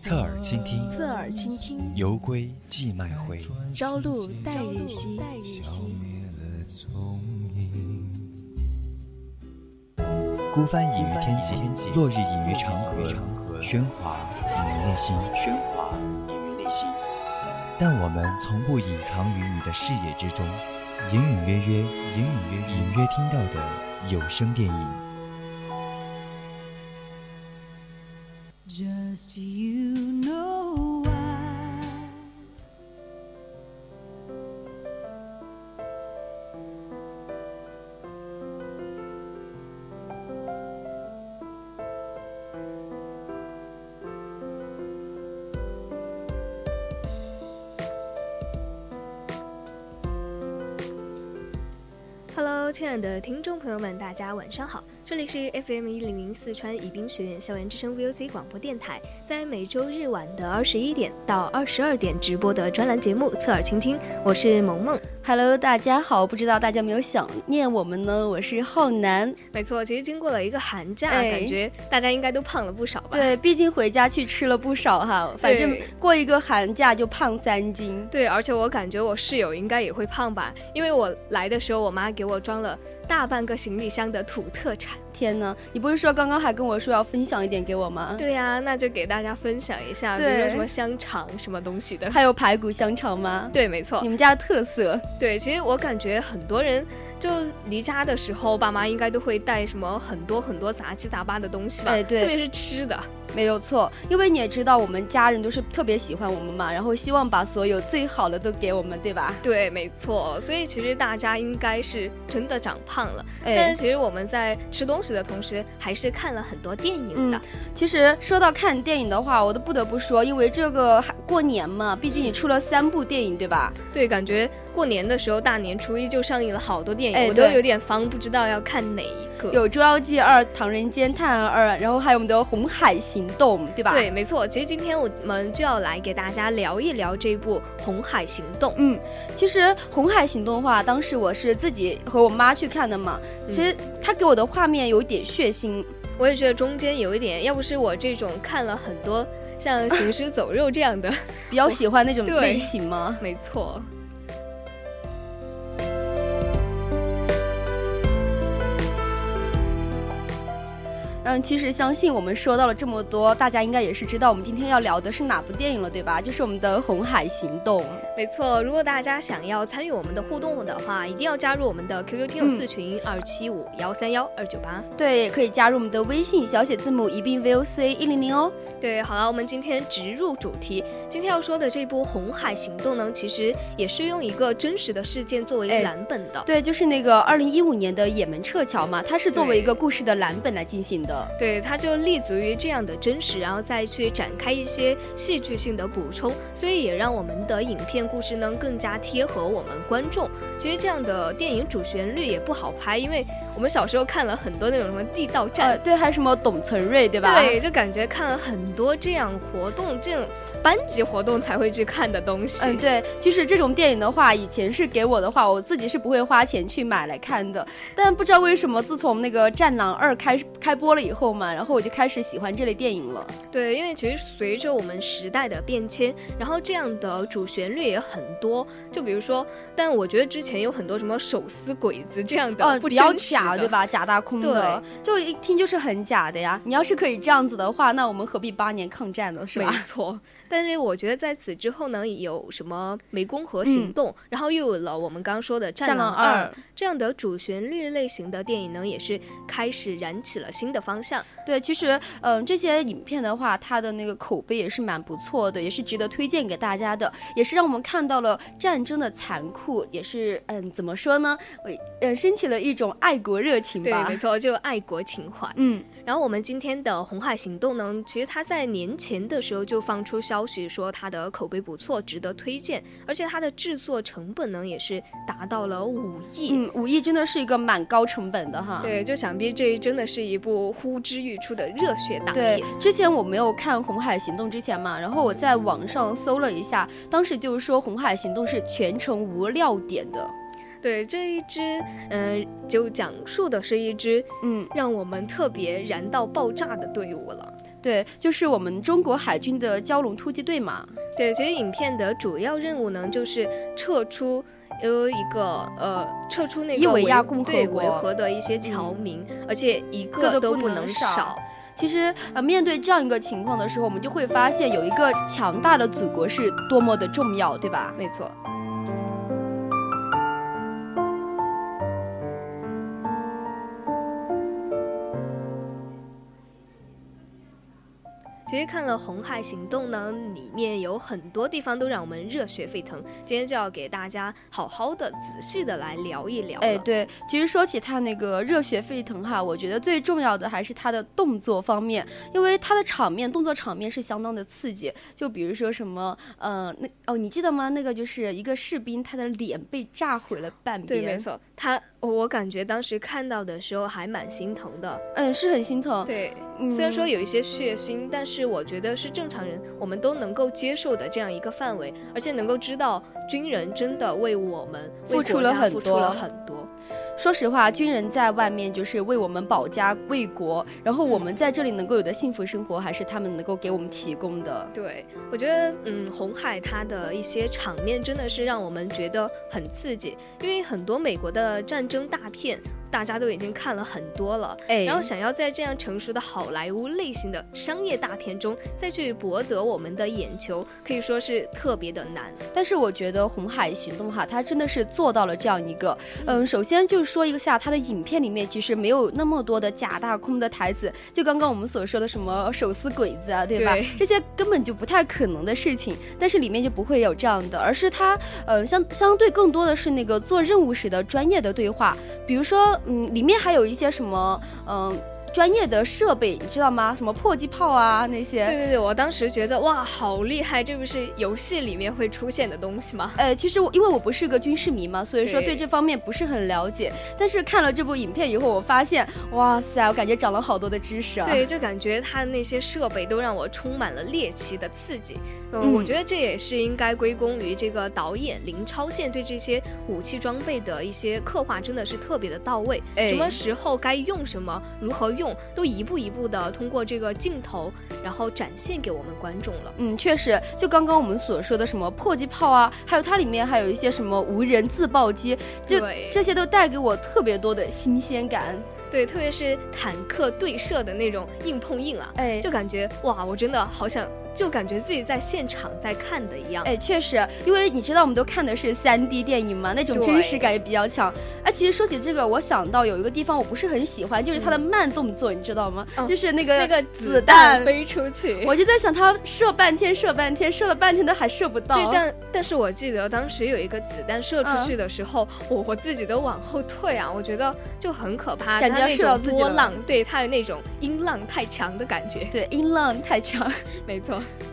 侧耳倾听，侧耳倾听。游归寄麦回，朝露待日晞。孤帆隐于天际，落日隐于长河，喧哗隐于内心。但我们从不隐藏于你的视野之中，隐隐约约，隐隐约隐约听到的有声电影。Just you 的听众朋友们，大家晚上好，这里是 FM 一零零四川宜宾学院校园之声 VOC 广播电台，在每周日晚的二十一点到二十二点直播的专栏节目《侧耳倾听》，我是萌萌。Hello，大家好，不知道大家有没有想念我们呢？我是浩南。没错，其实经过了一个寒假，感觉大家应该都胖了不少吧？对，毕竟回家去吃了不少哈，反正过一个寒假就胖三斤。对，而且我感觉我室友应该也会胖吧，因为我来的时候，我妈给我装了。大半个行李箱的土特产，天呐！你不是说刚刚还跟我说要分享一点给我吗？对呀，那就给大家分享一下，比如说什么香肠什么东西的，还有排骨香肠吗？对，没错，你们家的特色。对，其实我感觉很多人。就离家的时候，爸妈应该都会带什么很多很多杂七杂八的东西吧？哎，对，特别是吃的，没有错。因为你也知道，我们家人都是特别喜欢我们嘛，然后希望把所有最好的都给我们，对吧？对，没错。所以其实大家应该是真的长胖了。但是其实我们在吃东西的同时，还是看了很多电影的。其实说到看电影的话，我都不得不说，因为这个过年嘛，毕竟你出了三部电影，对吧？对，感觉。过年的时候，大年初一就上映了好多电影，我都有点方，不知道要看哪一个。有《捉妖记二》《唐人街探案二》，然后还有我们的《红海行动》，对吧？对，没错。其实今天我们就要来给大家聊一聊这部《红海行动》。嗯，其实《红海行动》的话，当时我是自己和我妈去看的嘛。其实他给我的画面有点血腥，我也觉得中间有一点。要不是我这种看了很多像《行尸走肉》这样的，比较喜欢那种 类型吗？没错。嗯，其实相信我们说到了这么多，大家应该也是知道我们今天要聊的是哪部电影了，对吧？就是我们的《红海行动》。没错，如果大家想要参与我们的互动的话，一定要加入我们的 QQ 听友四群二七五幺三幺二九八。对，也可以加入我们的微信小写字母一并 VOC 一零零哦。对，好了，我们今天直入主题。今天要说的这部《红海行动》呢，其实也是用一个真实的事件作为蓝本的。对，就是那个二零一五年的也门撤侨嘛，它是作为一个故事的蓝本来进行的。对，它就立足于这样的真实，然后再去展开一些戏剧性的补充，所以也让我们的影片故事呢更加贴合我们观众。其实这样的电影主旋律也不好拍，因为我们小时候看了很多那种什么地道战，对，还有什么董存瑞，对吧？对，就感觉看了很多这样活动，这种班级活动才会去看的东西。嗯，对，就是这种电影的话，以前是给我的话，我自己是不会花钱去买来看的。但不知道为什么，自从那个《战狼二》开开播了以后嘛，然后我就开始喜欢这类电影了。对，因为其实随着我们时代的变迁，然后这样的主旋律也很多。就比如说，但我觉得之前有很多什么手撕鬼子这样的，哦，比较假，对吧？假大空的，就一听就是很假的呀。你要是可以这样子的话，那我们何必八年抗战呢？是吧？没错。但是我觉得在此之后呢，有什么湄公河行动，然后又有了我们刚刚说的《战狼二》这样的主旋律类型的电影呢，也是开始燃起了新的方向。对，其实嗯，这些影片的话，它的那个口碑也是蛮不错的，也是值得推荐给大家的，也是让我们看到了战争的残酷，也是嗯，怎么说呢？呃，升起了一种爱国热情吧。对，没错，就爱国情怀。嗯。然后我们今天的红海行动呢，其实它在年前的时候就放出消息说它的口碑不错，值得推荐，而且它的制作成本呢也是达到了五亿。嗯，五亿真的是一个蛮高成本的哈。对，就想必这真的是一部呼之欲出的热血大对片。，之前我没有看《红海行动》之前嘛，然后我在网上搜了一下，当时就是说《红海行动》是全程无料点的。对，这一支，嗯、就讲述的是一支嗯，让我们特别燃到爆炸的队伍了。对，就是我们中国海军的蛟龙突击队嘛。对，其实影片的主要任务呢，就是撤出。呃，一个呃，撤出那个伊维亚共和国维和的一些侨民，而且一个都不不能少少。其实，呃，面对这样一个情况的时候，我们就会发现有一个强大的祖国是多么的重要，对吧？没错。其实看了《红海行动》呢，里面有很多地方都让我们热血沸腾。今天就要给大家好好的、仔细的来聊一聊了。哎，对，其实说起它那个热血沸腾哈，我觉得最重要的还是它的动作方面，因为它的场面动作场面是相当的刺激。就比如说什么，呃，那哦，你记得吗？那个就是一个士兵，他的脸被炸毁了半边对，边，没，错，他我感觉当时看到的时候还蛮心疼的。嗯，是很心疼。对，嗯虽然说有一些血腥，但是我觉得是正常人我们都能够接受的这样一个范围，而且能够知道军人真的为我们付出了很多付出了很多。说实话，军人在外面就是为我们保家卫国，然后我们在这里能够有的幸福生活，还是他们能够给我们提供的。对，我觉得，嗯，红海它的一些场面真的是让我们觉得很刺激，因为很多美国的战争大片，大家都已经看了很多了，哎然后想要在这样成熟的好莱坞类型的商业大片中再去博得我们的眼球，可以说是特别的难。但是我觉得《红海行动》哈，它真的是做到了这样一个，嗯，首先就是说一下它的影片里面其实没有那么多的假大空的台词，就刚刚我们所说的什么手撕鬼子啊，对吧？对这些根本就不太可能的事情，但是里面就不会有这样的，而是它，呃，相相对更多的是那个做任务时的专业的对话，比如说，嗯，里面还有一些什么，嗯。专业的设备，你知道吗？什么迫击炮啊那些，对对对，我当时觉得哇，好厉害！这不是游戏里面会出现的东西吗？呃，其实我因为我不是个军事迷嘛，所以说对对这方面不是很了解。但是看了这部影片以后，我发现，哇塞，我感觉长了好多的知识啊。对，就感觉它那些设备都让我充满了猎奇的刺激。嗯，嗯我觉得这也是应该归功于这个导演林超宪对这些武器装备的一些刻画，真的是特别的到位。哎什么时候该用什么，如何用，都一步一步的通过这个镜头，然后展现给我们观众了。嗯，确实，就刚刚我们所说的什么迫击炮啊，还有它里面还有一些什么无人自爆机，就这些都带给我特别多的新鲜感。对，特别是坦克对射的那种硬碰硬啊，哎，就感觉哇，我真的好想，就感觉自己在现场在看的一样。哎，确实，因为你知道我们都看的是三 D 电影嘛，那种真实感也比较强。哎，其实说起这个，我想到有一个地方我不是很喜欢，就是它的慢动作，你知道吗？哦就是那个那个子弹弹飞出去，我就在想，他射半天，射半天，射了半天都还射不到。对，但但是我记得当时有一个子弹射出嗯去的时候，我我自己都往后退啊，我觉得就很可怕，感觉要射到种自己了波浪，对它有那种音浪太强的感觉。对，音浪太强。没错。还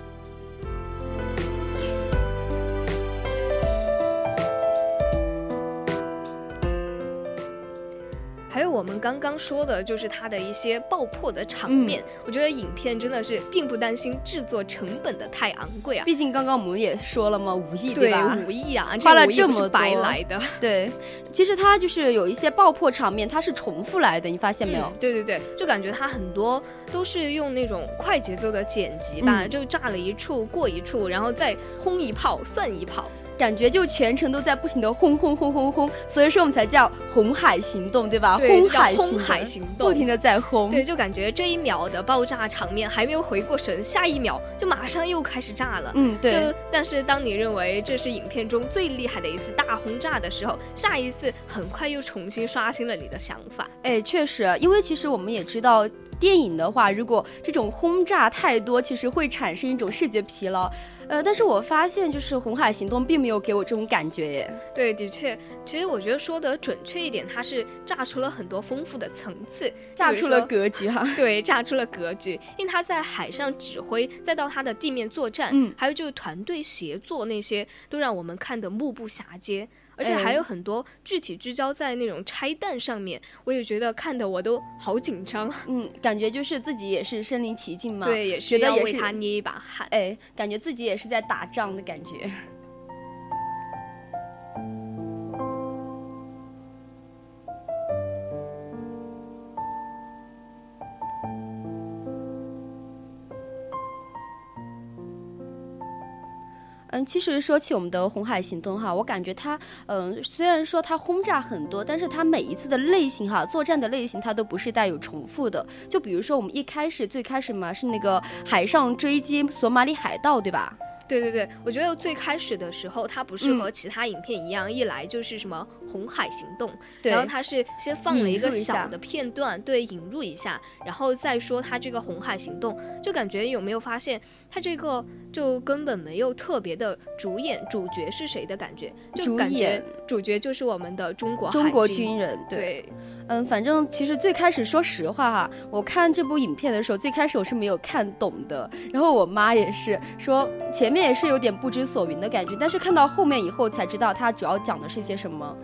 们刚刚说的，就是它的一些爆破的场面，我觉得影片真的是并不担心制作成本的太昂贵啊。毕竟刚刚我们也说了嘛，五亿对吧？五亿啊，花了这么白来的。对，其实它就是有一些爆破场面，它是重复来的，你发现没有？嗯对对对，就感觉它很多都是用那种快节奏的剪辑吧，嗯就炸了一处过一处，然后再轰一炮算一炮。感觉就全程都在不停的轰轰轰轰轰，所以说我们才叫红海行动，对吧？对轰就叫轰海行动海行动不停的在轰。对，就感觉这一秒的爆炸场面还没有回过神，下一秒就马上又开始炸了。嗯，对就，但是当你认为这是影片中最厉害的一次大轰炸的时候，下一次很快又重新刷新了你的想法。哎，确实，因为其实我们也知道，电影的话，如果这种轰炸太多，其实会产生一种视觉疲劳。呃，但是我发现就是《红海行动》并没有给我这种感觉耶。对，的确，其实我觉得说的准确一点，它是炸出了很多丰富的层次，炸出了格局哈。对，炸出了格局，因为他在海上指挥，再到他的地面作战，嗯，还有就是团队协作那些，都让我们看得目不暇接。而且还有很多具体聚焦在那种拆弹上面，我也觉得看的我都好紧张。嗯，感觉就是自己也是身临其境嘛。对，也是要为他捏一把汗。哎，感觉自己也是在打仗的感觉。其实说起我们的红海行动哈，我感觉它，嗯，虽然说它轰炸很多，但是它每一次的类型哈，作战的类型它都不是带有重复的。就比如说我们一开始最开始嘛是那个海上追击索马里海盗，对吧？对对对，我觉得最开始的时候它不是和其他影片一样，一来就是什么红海行动，然后它是先放了一个小的片段，对，引入一下，然后再说它这个红海行动，就感觉有没有发现？他这个就根本没有特别的主演主角是谁的感觉，就感觉主角就是我们的中国中国军人。对，嗯，反正其实最开始说实话哈，我看这部影片的时候，最开始我是没有看懂的，然后我妈也是说前面也是有点不知所云的感觉，但是看到后面以后才知道它主要讲的是些什么。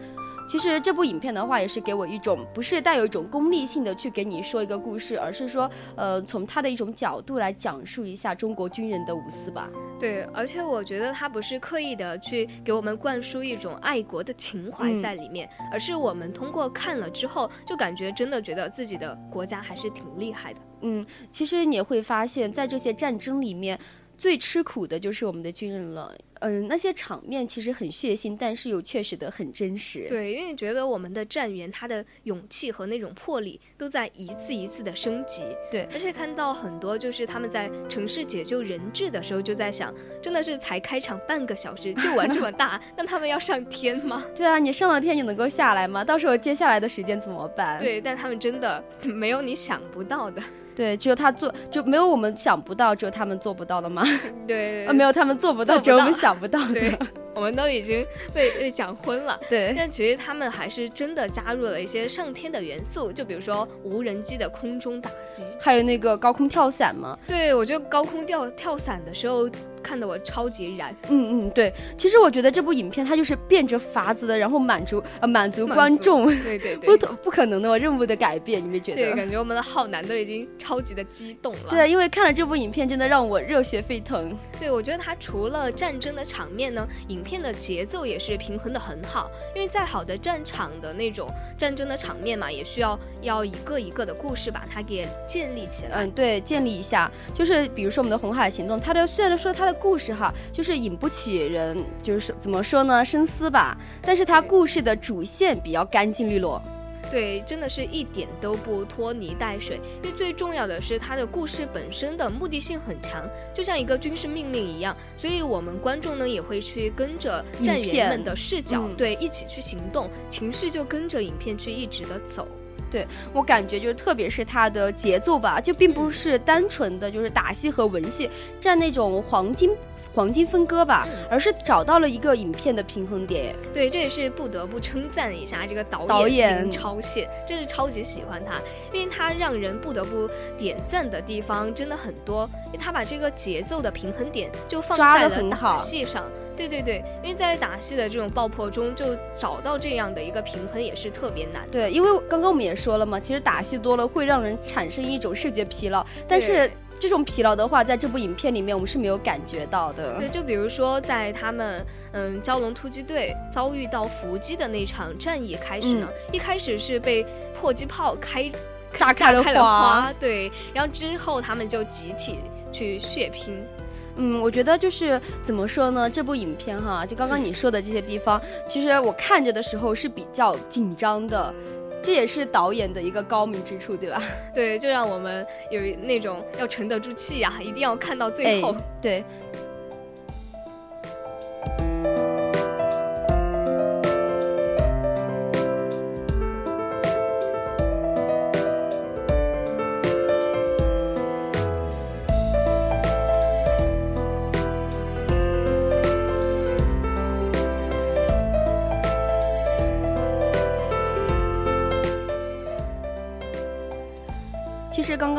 其实这部影片的话，也是给我一种不是带有一种功利性的去给你说一个故事，而是说，呃，从他的一种角度来讲述一下中国军人的无私吧。对，而且我觉得他不是刻意的去给我们灌输一种爱国的情怀在里面，而是我们通过看了之后，就感觉真的觉得自己的国家还是挺厉害的。嗯，其实你会发现，在这些战争里面。最吃苦的就是我们的军人了，嗯，那些场面其实很血腥，但是又确实的很真实。对，因为觉得我们的战员他的勇气和那种魄力都在一次一次的升级。对，而且看到很多就是他们在城市解救人质的时候，就在想，真的是才开场半个小时就玩这么大，那他们要上天吗？对啊，你上了天你能够下来吗？到时候接下来的时间怎么办？对，但他们真的没有你想不到的。对，只有他做，就没有我们想不到，只有他们做不到的吗？对，啊，没有他们做不到，只有我们想不到的。我们都已经被被讲昏了。对，但其实他们还是真的加入了一些上天的元素，就比如说无人机的空中打击，还有那个高空跳伞嘛。对，我觉得高空跳跳伞的时候。看得我超级燃，嗯嗯，对，其实我觉得这部影片它就是变着法子的，然后满足呃满足观众，对对 对，不不可能的任务的改变，你没觉得？对，感觉我们的浩南都已经超级的激动了。对，因为看了这部影片，真的让我热血沸腾。对，我觉得它除了战争的场面呢，影片的节奏也是平衡的很好。因为再好的战场的那种战争的场面嘛，也需要要一个一个的故事把它给建立起来。嗯，对，建立一下，就是比如说我们的红海行动，它的虽然说它的。故事哈，就是引不起人，就是怎么说呢，深思吧。但是它故事的主线比较干净利落，对，真的是一点都不拖泥带水。因为最重要的是它的故事本身的目的性很强，就像一个军事命令一样。所以我们观众呢也会去跟着战员们的视角，对，一起去行动，情绪就跟着影片去一直的走。对我感觉就是，特别是它的节奏吧，就并不是单纯的就是打戏和文戏占那种黄金。黄金分割吧，而是找到了一个影片的平衡点。对，这也是不得不称赞一下这个导演导演超线，真是超级喜欢他，因为他让人不得不点赞的地方真的很多，因为他把这个节奏的平衡点就放在了打戏上。对对对，因为在打戏的这种爆破中，就找到这样的一个平衡也是特别难。对，因为刚刚我们也说了嘛，其实打戏多了会让人产生一种视觉疲劳，但是。这种疲劳的话，在这部影片里面我们是没有感觉到的。对，就比如说在他们嗯蛟龙突击队遭遇到伏击的那场战役开始呢，一开始是被迫击炮开炸开了花，对，然后之后他们就集体去血拼。嗯，我觉得就是怎么说呢，这部影片哈，就刚刚你说的这些地方，其实我看着的时候是比较紧张的。这也是导演的一个高明之处，对吧？对，就让我们有那种要沉得住气呀，一定要看到最后。对。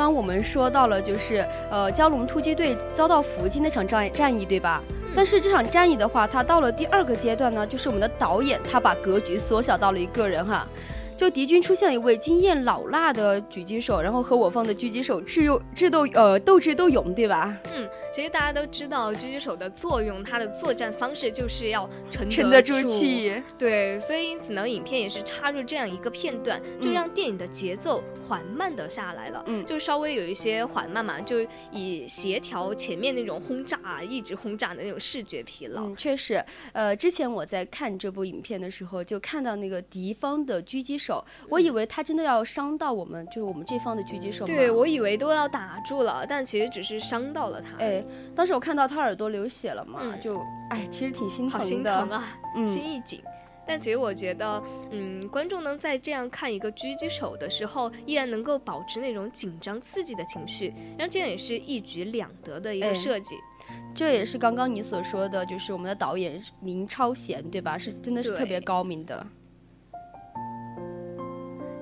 刚刚我们说到了，就是呃，蛟龙突击队遭到伏击那场战战役，对吧？但是这场战役的话，它到了第二个阶段呢，就是我们的导演他把格局缩小到了一个人哈。就敌军出现了一位经验老辣的狙击手，然后和我方的狙击手智勇智斗呃斗智斗勇，对吧？嗯，其实大家都知道狙击手的作用，他的作战方式就是要沉沉得住气。对，所以因此呢，影片也是插入这样一个片段，就让电影的节奏缓慢的下来了。嗯，就稍微有一些缓慢嘛，就以协调前面那种轰炸啊，一直轰炸的那种视觉疲劳。嗯，确实，呃，之前我在看这部影片的时候，就看到那个敌方的狙击手。手，我以为他真的要伤到我们，就是我们这方的狙击手。对，我以为都要打住了，但其实只是伤到了他。哎，当时我看到他耳朵流血了嘛，就哎，其实挺心疼的。好心疼啊，心一紧。但其实我觉得，嗯，观众能在这样看一个狙击手的时候，依然能够保持那种紧张刺激的情绪，然后这样也是一举两得的一个设计。这也是刚刚你所说的，就是我们的导演林超贤，对吧？是真的是特别高明的。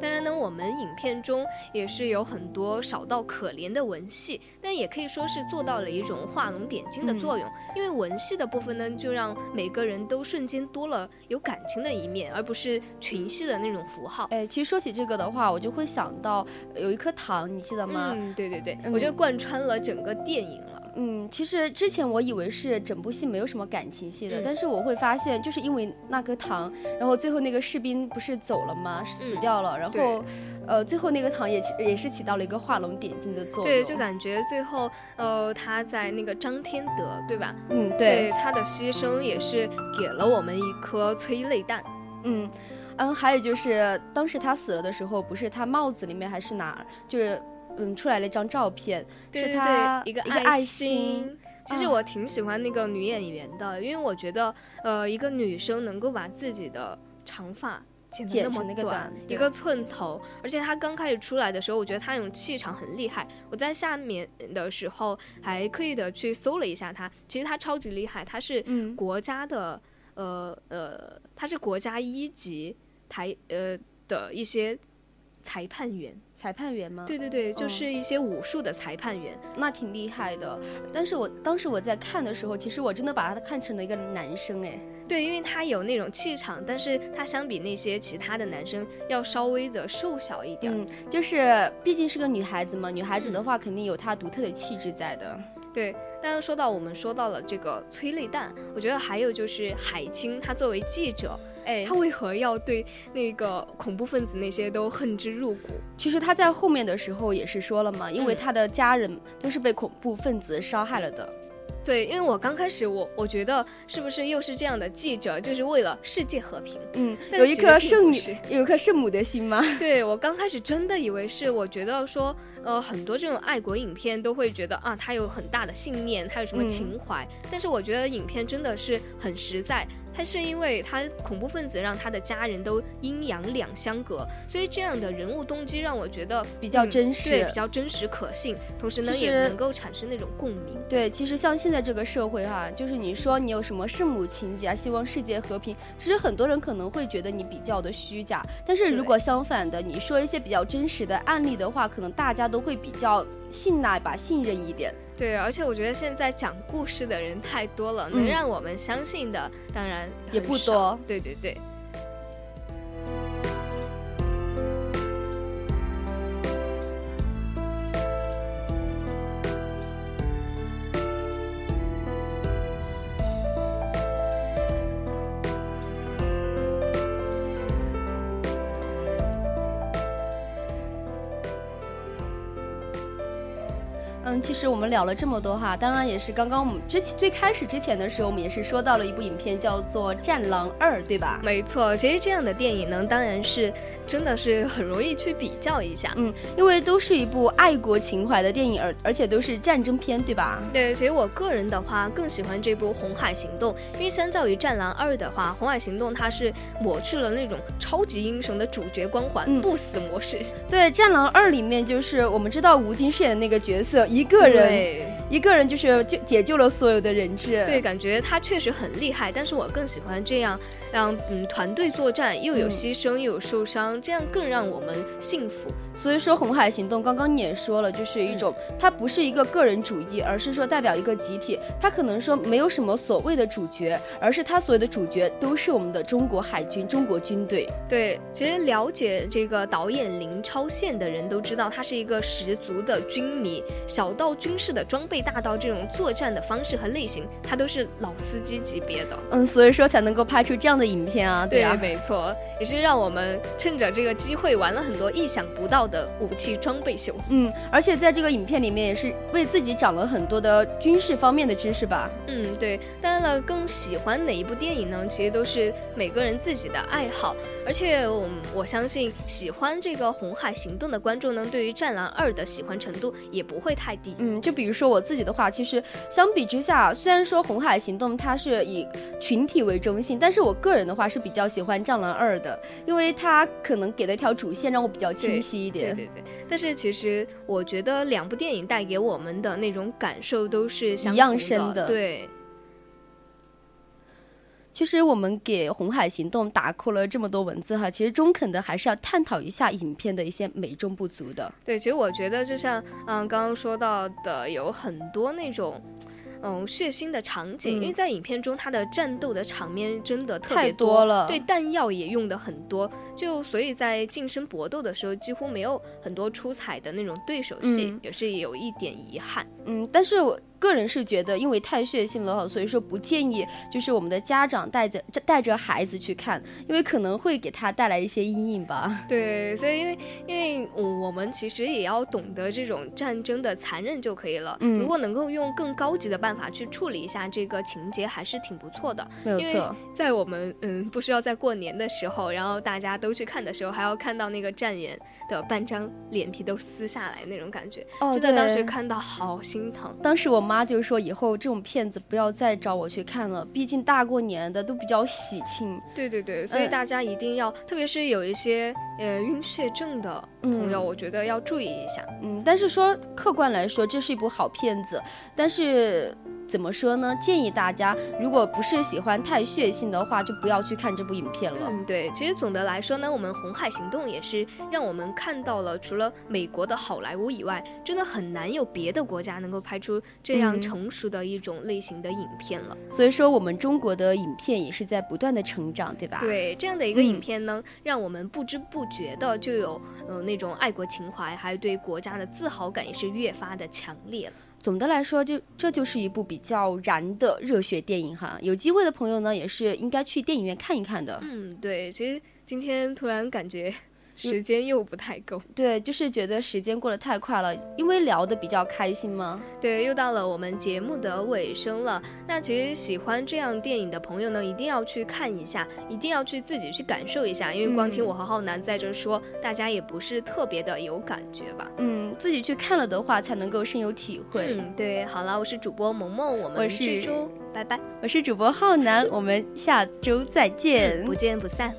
当然呢，我们影片中也是有很多少到可怜的文戏，但也可以说是做到了一种画龙点睛的作用。因为文戏的部分呢，就让每个人都瞬间多了有感情的一面，而不是群戏的那种符号。哎，其实说起这个的话，我就会想到有一颗糖，你记得吗？嗯，对对对，我觉得贯穿了整个电影。嗯，其实之前我以为是整部戏没有什么感情戏的，但是我会发现，就是因为那颗糖，然后最后那个士兵不是走了吗？死掉了，然后，呃，最后那个糖也也是起到了一个画龙点睛的作用。对，就感觉最后，呃，他在那个张天德，对吧？嗯，对，他的牺牲也是给了我们一颗催泪弹。嗯，嗯，还有就是当时他死了的时候，不是他帽子里面还是哪儿，就是。嗯，出来了一张照片，是他一个爱心。其实我挺喜欢那个女演员的，因为我觉得，呃，一个女生能够把自己的长发剪得那么短，一个寸头，而且她刚开始出来的时候，我觉得她那种气场很厉害。我在下面的时候还刻意的去搜了一下她，其实她超级厉害，她是国家的，呃呃，她是国家一级台呃的一些裁判员。裁判员吗？对对对，就是一些武术的裁判员，那挺厉害的。但是我当时我在看的时候，其实我真的把他看成了一个男生哎。对，因为他有那种气场，但是他相比那些其他的男生要稍微的瘦小一点。嗯，就是毕竟是个女孩子嘛，女孩子的话肯定有她独特的气质在的。对，但是说到我们说到了这个催泪弹，我觉得还有就是海清，她作为记者。哎，他为何要对那个恐怖分子那些都恨之入骨？其实他在后面的时候也是说了嘛，因为他的家人都是被恐怖分子杀害了的。对，因为我刚开始我我觉得是不是又是这样的记者，就是为了世界和平？嗯，有一颗圣女，有一颗圣母的心吗？对我刚开始真的以为是，我觉得说，呃，很多这种爱国影片都会觉得啊，他有很大的信念，他有什么情怀，但是我觉得影片真的是很实在。他是因为他恐怖分子让他的家人都阴阳两相隔，所以这样的人物动机让我觉得比较真实，对，比较真实可信，同时呢也能够产生那种共鸣。对，其实像现在这个社会哈，就是你说你有什么圣母情节啊，希望世界和平，其实很多人可能会觉得你比较的虚假。但是如果相反的，你说一些比较真实的案例的话，可能大家都会比较信赖吧，信任一点。对，而且我觉得现在讲故事的人太多了，能让我们相信的当然也不多。对对对。其实我们聊了这么多哈，当然也是刚刚我们之前最开始之前的时候，我们也是说到了一部影片叫做《战狼二》，对吧？没错，其实这样的电影呢，当然是真的是很容易去比较一下，嗯，因为都是一部爱国情怀的电影，而而且都是战争片，对吧？对，其实我个人的话更喜欢这部《红海行动》，因为相较于《战狼二》的话，《红海行动》它是抹去了那种超级英雄的主角光环，不死模式。对，《战狼二》里面就是我们知道吴京饰演的那个角色一。个人一个人就是就解救了所有的人质。对，感觉他确实很厉害，但是我更喜欢这样，让嗯团队作战，又有牺牲又有受伤，这样更让我们幸福。所以说，红海行动刚刚你也说了，就是一种它不是一个个人主义，而是说代表一个集体。它可能说没有什么所谓的主角，而是它所有的主角都是我们的中国海军、中国军队。对，其实了解这个导演林超宪的人都知道，他是一个十足的军迷，小到军事的装备，大到这种作战的方式和类型，他都是老司机级别的。嗯，所以说才能够拍出这样的影片啊。对啊，没错，也是让我们趁着这个机会玩了很多意想不到的武器装备秀。嗯，而且在这个影片里面也是为自己长了很多的军事方面的知识吧。嗯，对。当然了，更喜欢哪一部电影呢？其实都是每个人自己的爱好。而且我我相信喜欢这个《红海行动》的观众呢，对于《战狼二》的喜欢程度也不会太低。嗯，就比如说我自己的话，其实相比之下，虽然说《红海行动》它是以群体为中心，但是我个人的话是比较喜欢《战狼二》的，因为它可能给了一条主线让我比较清晰一点。对对对。但是其实我觉得两部电影带给我们的那种感受都是一样深的。对。其实我们给《红海行动》打扣了这么多文字哈，其实中肯的还是要探讨一下影片的一些美中不足的。对，其实我觉得就像嗯刚刚说到的，有很多那种嗯血腥的场景，因为在影片中他的战斗的场面真的特别多了，对弹药也用的很多，就所以在近身搏斗的时候几乎没有很多出彩的那种对手戏，也是有一点遗憾。嗯，但是我。个人是觉得，因为太血腥了哈，所以说不建议就是我们的家长带着带着孩子去看，因为可能会给他带来一些阴影吧。对，所以因为因为我们其实也要懂得这种战争的残忍就可以了。嗯，如果能够用更高级的办法去处理一下这个情节，还是挺不错的。没有错，在我们嗯不需要在过年的时候，然后大家都去看的时候，还要看到那个站员的半张脸皮都撕下来那种感觉，真的当时看到好心疼。当时我妈。妈就说以后这种片子不要再找我去看了，毕竟大过年的都比较喜庆。对对对，所以大家一定要，特别是有一些呃晕血症的朋友，我觉得要注意一下。嗯，但是说客观来说，这是一部好片子，但是。怎么说呢？建议大家，如果不是喜欢太血腥的话，就不要去看这部影片了。嗯，对。其实总的来说呢，我们《红海行动》也是让我们看到了，除了美国的好莱坞以外，真的很难有别的国家能够拍出这样成熟的一种类型的影片了。所以说，我们中国的影片也是在不断的成长，对吧？对，这样的一个影片呢，让我们不知不觉的就有呃那种爱国情怀，还有对国家的自豪感也是越发的强烈了。总的来说，就这就是一部比较燃的热血电影哈。有机会的朋友呢，也是应该去电影院看一看的。嗯，对，其实今天突然感觉。时间又不太够，对，就是觉得时间过得太快了，因为聊得比较开心嘛。对，又到了我们节目的尾声了。那其实喜欢这样电影的朋友呢，一定要去看一下，一定要去自己去感受一下，因为光听我和浩南在这说，大家也不是特别的有感觉吧？嗯，自己去看了的话，才能够深有体会。嗯，对。好了，我是主播萌萌，我们是周，拜拜。我是主播浩南，我们下周再见，不见不散。